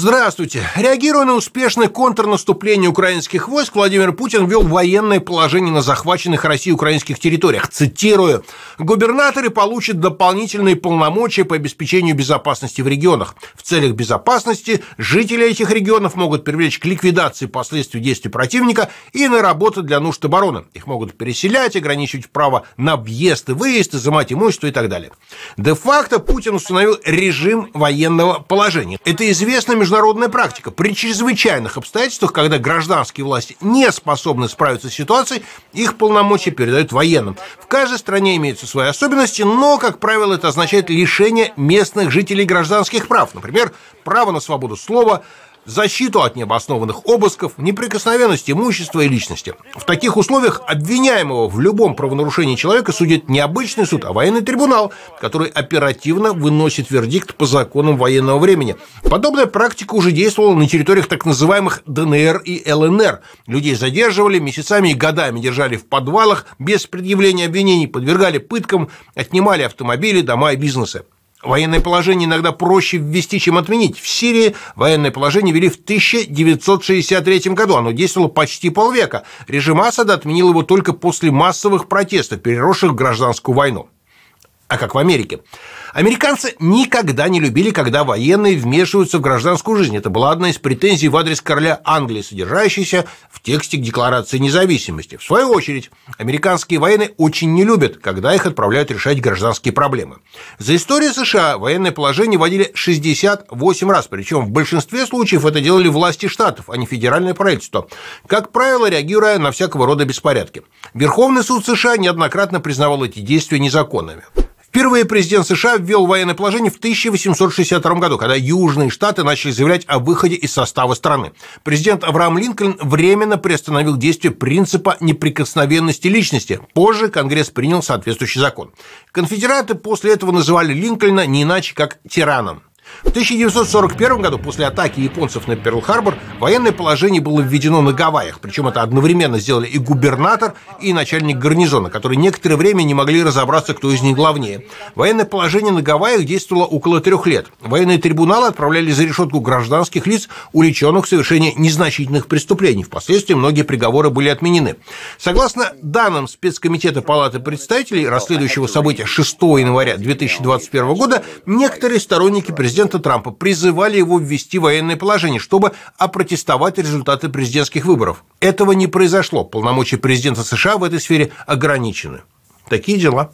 Здравствуйте. Реагируя на успешное контрнаступление украинских войск, Владимир Путин ввел военное положение на захваченных Россией украинских территориях. Цитирую. «Губернаторы получат дополнительные полномочия по обеспечению безопасности в регионах. В целях безопасности жители этих регионов могут привлечь к ликвидации последствий действий противника и на работу для нужд обороны. Их могут переселять, ограничивать право на въезд и выезд, изымать имущество и так далее». Де-факто Путин установил режим военного положения. Это известно международная практика. При чрезвычайных обстоятельствах, когда гражданские власти не способны справиться с ситуацией, их полномочия передают военным. В каждой стране имеются свои особенности, но, как правило, это означает лишение местных жителей гражданских прав. Например, право на свободу слова, защиту от необоснованных обысков, неприкосновенность имущества и личности. В таких условиях обвиняемого в любом правонарушении человека судит не обычный суд, а военный трибунал, который оперативно выносит вердикт по законам военного времени. Подобная практика уже действовала на территориях так называемых ДНР и ЛНР. Людей задерживали, месяцами и годами держали в подвалах без предъявления обвинений, подвергали пыткам, отнимали автомобили, дома и бизнесы. Военное положение иногда проще ввести, чем отменить. В Сирии военное положение ввели в 1963 году. Оно действовало почти полвека. Режим Асада отменил его только после массовых протестов, переросших в гражданскую войну. А как в Америке? Американцы никогда не любили, когда военные вмешиваются в гражданскую жизнь. Это была одна из претензий в адрес короля Англии, содержащаяся в тексте Декларации независимости. В свою очередь, американские военные очень не любят, когда их отправляют решать гражданские проблемы. За историю США военное положение вводили 68 раз, причем в большинстве случаев это делали власти штатов, а не федеральное правительство, как правило, реагируя на всякого рода беспорядки. Верховный суд США неоднократно признавал эти действия незаконными. Впервые президент США ввел военное положение в 1862 году, когда Южные Штаты начали заявлять о выходе из состава страны. Президент Авраам Линкольн временно приостановил действие принципа неприкосновенности личности. Позже Конгресс принял соответствующий закон. Конфедераты после этого называли Линкольна не иначе, как тираном. В 1941 году, после атаки японцев на Перл-Харбор, военное положение было введено на Гавайях, причем это одновременно сделали и губернатор, и начальник гарнизона, которые некоторое время не могли разобраться, кто из них главнее. Военное положение на Гавайях действовало около трех лет. Военные трибуналы отправляли за решетку гражданских лиц, уличенных в совершении незначительных преступлений. Впоследствии многие приговоры были отменены. Согласно данным спецкомитета Палаты представителей, расследующего события 6 января 2021 года, некоторые сторонники президента президента Трампа призывали его ввести военное положение, чтобы опротестовать результаты президентских выборов. Этого не произошло. Полномочия президента США в этой сфере ограничены. Такие дела.